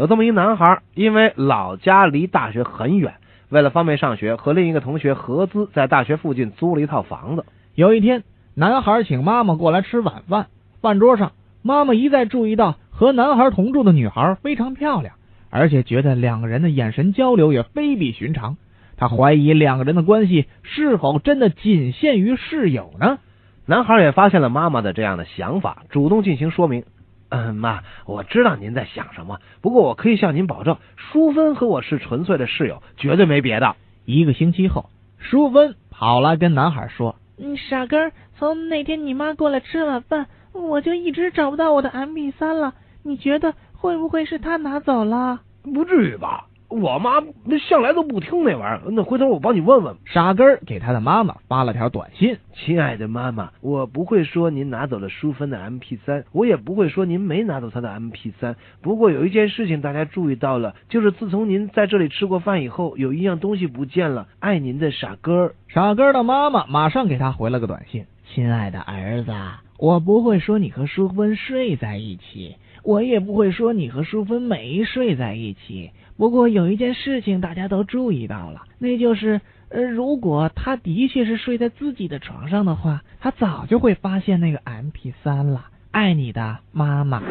有这么一男孩，因为老家离大学很远，为了方便上学，和另一个同学合资在大学附近租了一套房子。有一天，男孩请妈妈过来吃晚饭，饭桌上，妈妈一再注意到和男孩同住的女孩非常漂亮，而且觉得两个人的眼神交流也非比寻常。她怀疑两个人的关系是否真的仅限于室友呢？男孩也发现了妈妈的这样的想法，主动进行说明。嗯，妈，我知道您在想什么，不过我可以向您保证，淑芬和我是纯粹的室友，绝对没别的。一个星期后，淑芬跑来跟男孩说：“嗯，傻根，从那天你妈过来吃晚饭，我就一直找不到我的 M P 三了。你觉得会不会是他拿走了？不至于吧。”我妈那向来都不听那玩意儿，那回头我帮你问问。傻根儿给他的妈妈发了条短信：“亲爱的妈妈，我不会说您拿走了淑芬的 M P 三，我也不会说您没拿走她的 M P 三。不过有一件事情大家注意到了，就是自从您在这里吃过饭以后，有一样东西不见了。爱您的傻根儿。”傻根儿的妈妈马上给他回了个短信：“亲爱的儿子，我不会说你和淑芬睡在一起，我也不会说你和淑芬没睡在一起。”不过有一件事情大家都注意到了，那就是，呃，如果他的确是睡在自己的床上的话，他早就会发现那个 M P 三了。爱你的妈妈。